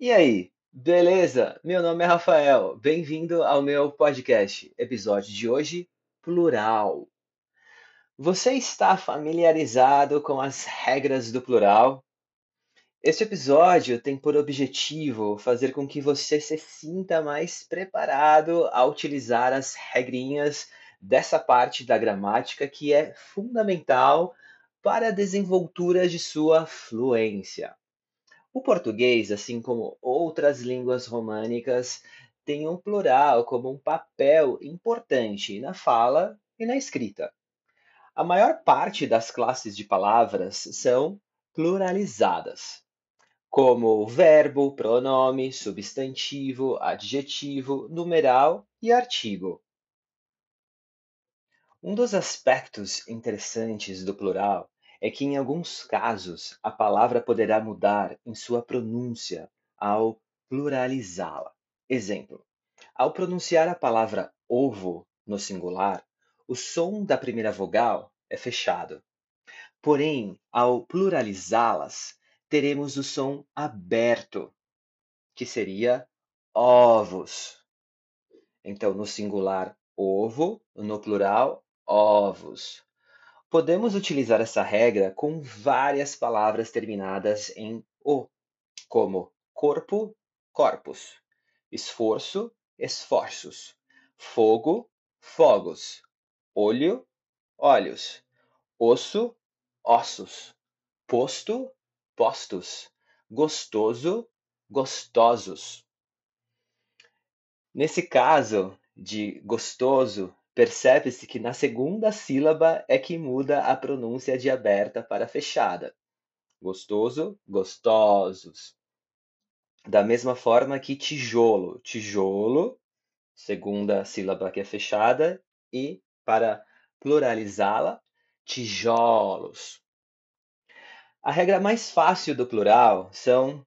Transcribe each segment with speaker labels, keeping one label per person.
Speaker 1: E aí, beleza? Meu nome é Rafael. Bem-vindo ao meu podcast. Episódio de hoje: plural. Você está familiarizado com as regras do plural? Este episódio tem por objetivo fazer com que você se sinta mais preparado a utilizar as regrinhas dessa parte da gramática que é fundamental para a desenvoltura de sua fluência. O português, assim como outras línguas românicas, tem um plural como um papel importante na fala e na escrita. A maior parte das classes de palavras são pluralizadas, como verbo, pronome, substantivo, adjetivo, numeral e artigo. Um dos aspectos interessantes do plural é que, em alguns casos, a palavra poderá mudar em sua pronúncia ao pluralizá-la. Exemplo: ao pronunciar a palavra ovo no singular, o som da primeira vogal é fechado. Porém, ao pluralizá-las, teremos o som aberto, que seria ovos. Então, no singular, ovo, no plural, ovos. Podemos utilizar essa regra com várias palavras terminadas em o, como corpo, corpus, esforço, esforços, fogo, fogos, olho, olhos, osso, ossos, posto, postos, gostoso, gostosos. Nesse caso de gostoso, Percebe-se que na segunda sílaba é que muda a pronúncia de aberta para fechada. Gostoso, gostosos. Da mesma forma que tijolo, tijolo, segunda sílaba que é fechada, e para pluralizá-la, tijolos. A regra mais fácil do plural são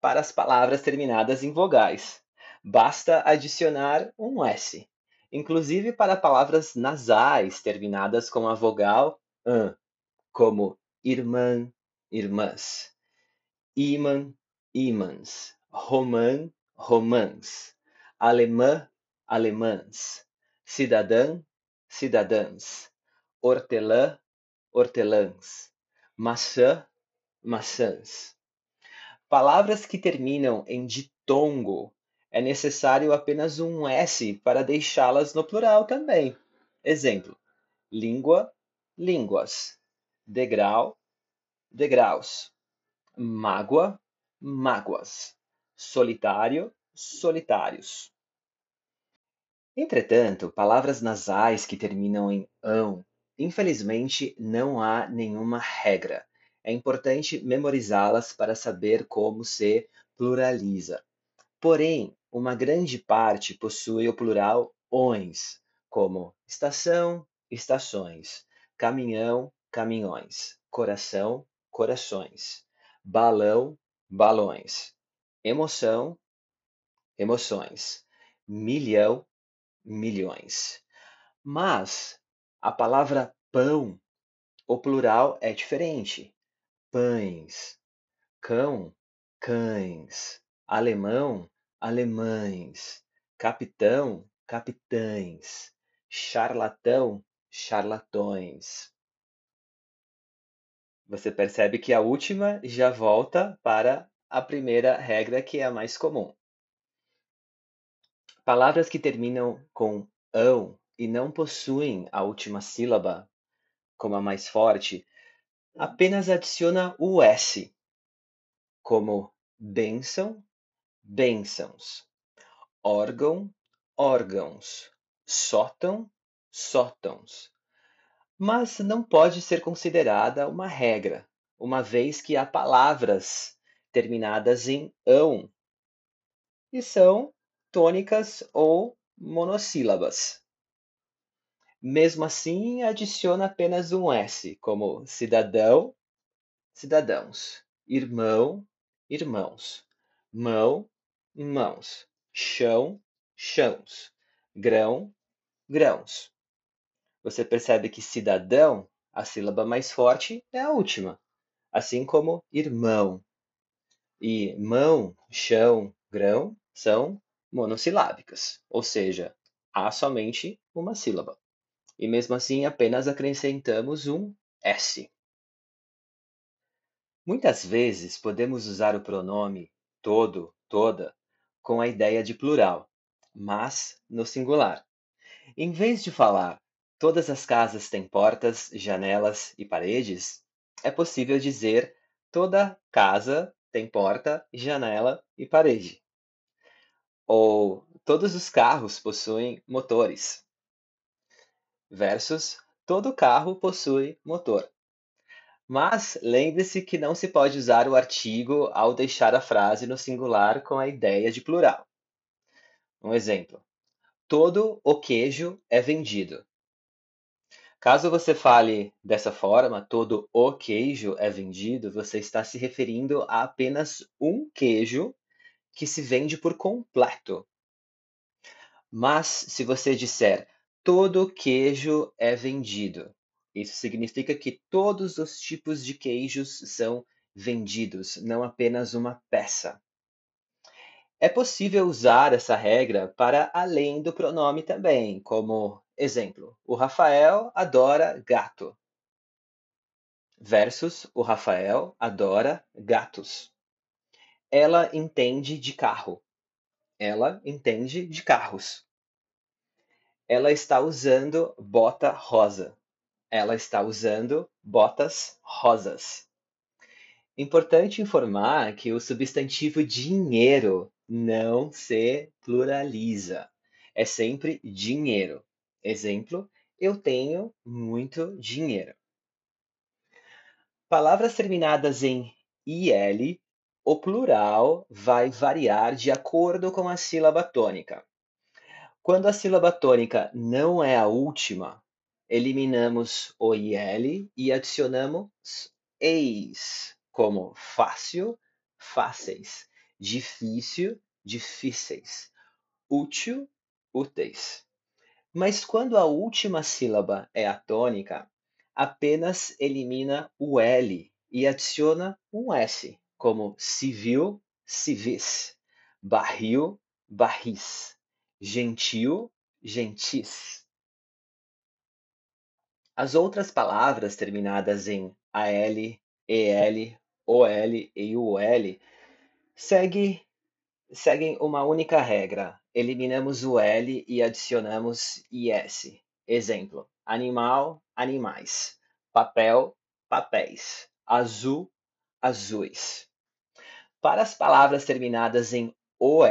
Speaker 1: para as palavras terminadas em vogais. Basta adicionar um S inclusive para palavras nasais terminadas com a vogal an, como irmã, irmãs, imã, imãs, romã, romãs, alemã, alemãs, cidadã, cidadãs, hortelã, hortelãs, maçã, maçãs. Palavras que terminam em ditongo é necessário apenas um S para deixá-las no plural também. Exemplo: língua, línguas, degrau, degraus, mágoa, mágoas, solitário, solitários. Entretanto, palavras nasais que terminam em ão, infelizmente não há nenhuma regra. É importante memorizá-las para saber como se pluraliza. Porém, uma grande parte possui o plural "ões", como estação, estações, caminhão, caminhões, coração, corações, balão, balões, emoção, emoções, milhão, milhões. Mas a palavra pão, o plural é diferente. Pães, cão, cães, alemão, alemães, capitão, capitães, charlatão, charlatões. Você percebe que a última já volta para a primeira regra, que é a mais comum. Palavras que terminam com ão e não possuem a última sílaba, como a mais forte, apenas adiciona o S, como bênção, bênçãos, órgão, órgãos, sótão, sótãos. Mas não pode ser considerada uma regra, uma vez que há palavras terminadas em ão e são tônicas ou monossílabas. Mesmo assim, adiciona apenas um S, como cidadão, cidadãos, irmão, irmãos, mão, mãos, chão, chãos, grão, grãos. Você percebe que cidadão, a sílaba mais forte é a última, assim como irmão. e mão, chão, grão são monossilábicas, ou seja, há somente uma sílaba. E mesmo assim apenas acrescentamos um S. Muitas vezes podemos usar o pronome todo, toda, com a ideia de plural, mas no singular. Em vez de falar todas as casas têm portas, janelas e paredes, é possível dizer toda casa tem porta, janela e parede. Ou todos os carros possuem motores. Versus todo carro possui motor. Mas lembre-se que não se pode usar o artigo ao deixar a frase no singular com a ideia de plural. Um exemplo: todo o queijo é vendido. Caso você fale dessa forma, todo o queijo é vendido, você está se referindo a apenas um queijo que se vende por completo. Mas se você disser todo queijo é vendido, isso significa que todos os tipos de queijos são vendidos, não apenas uma peça. É possível usar essa regra para além do pronome também, como exemplo: o Rafael adora gato. Versus o Rafael adora gatos. Ela entende de carro. Ela entende de carros. Ela está usando bota rosa ela está usando botas rosas. Importante informar que o substantivo dinheiro não se pluraliza. É sempre dinheiro. Exemplo, eu tenho muito dinheiro. Palavras terminadas em IL, o plural vai variar de acordo com a sílaba tônica. Quando a sílaba tônica não é a última, eliminamos o IL e adicionamos eis, como fácil, fáceis, difícil, difíceis, útil, úteis. Mas quando a última sílaba é a tônica, apenas elimina o L e adiciona um S, como civil, civis, barril, barris, gentil, gentis. As outras palavras terminadas em AL, EL, OL e UL segue, seguem uma única regra. Eliminamos o L e adicionamos IS. Exemplo: animal, animais. Papel, papéis. Azul, azuis. Para as palavras terminadas em OL,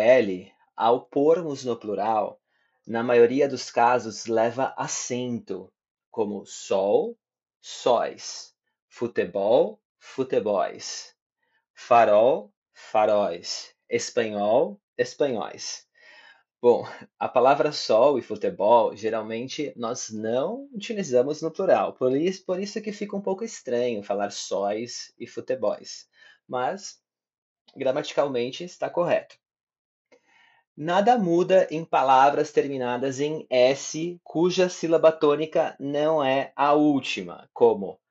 Speaker 1: ao pormos no plural, na maioria dos casos leva acento, como sol, sóis, futebol, futebóis, farol, faróis, espanhol, espanhóis. Bom, a palavra sol e futebol geralmente nós não utilizamos no plural, por isso, por isso que fica um pouco estranho falar sóis e futebóis, mas gramaticalmente está correto. Nada muda em palavras terminadas em S cuja sílaba tônica não é a última, como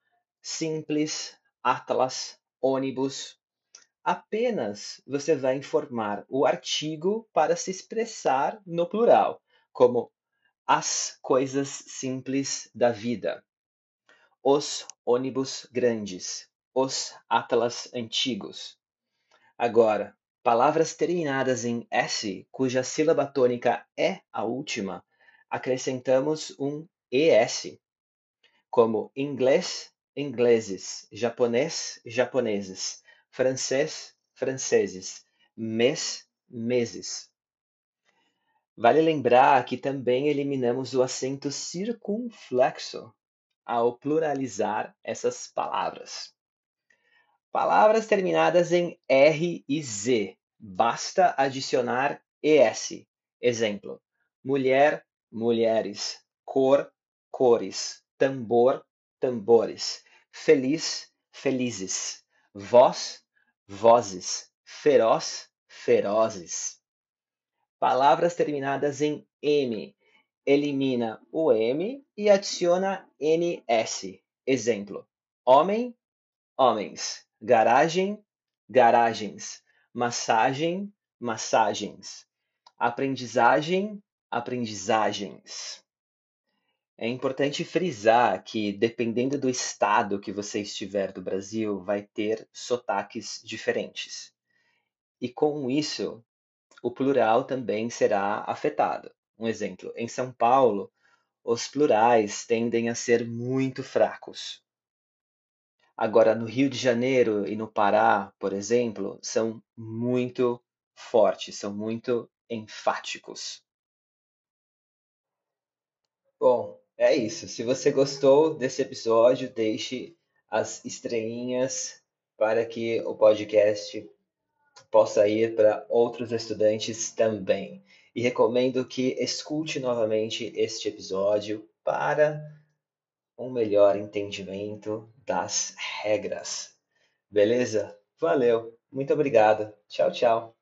Speaker 1: simples, atlas, ônibus. Apenas você vai informar o artigo para se expressar no plural, como as coisas simples da vida, os ônibus grandes, os atlas antigos. Agora, Palavras terminadas em S, cuja sílaba tônica é a última, acrescentamos um ES, como inglês, ingleses, japonês, japoneses, francês, franceses, mês, meses. Vale lembrar que também eliminamos o acento circunflexo ao pluralizar essas palavras. Palavras terminadas em R e Z, basta adicionar ES. Exemplo: mulher, mulheres, cor, cores, tambor, tambores, feliz, felizes, voz, vozes, feroz, ferozes. Palavras terminadas em M, elimina o M e adiciona NS. Exemplo: homem, homens garagem, garagens, massagem, massagens, aprendizagem, aprendizagens. É importante frisar que, dependendo do estado que você estiver do Brasil, vai ter sotaques diferentes. E com isso, o plural também será afetado. Um exemplo: em São Paulo, os plurais tendem a ser muito fracos. Agora, no Rio de Janeiro e no Pará, por exemplo, são muito fortes, são muito enfáticos. Bom, é isso. Se você gostou desse episódio, deixe as estrelinhas para que o podcast possa ir para outros estudantes também. E recomendo que escute novamente este episódio para um melhor entendimento das regras. Beleza? Valeu, muito obrigado. Tchau, tchau.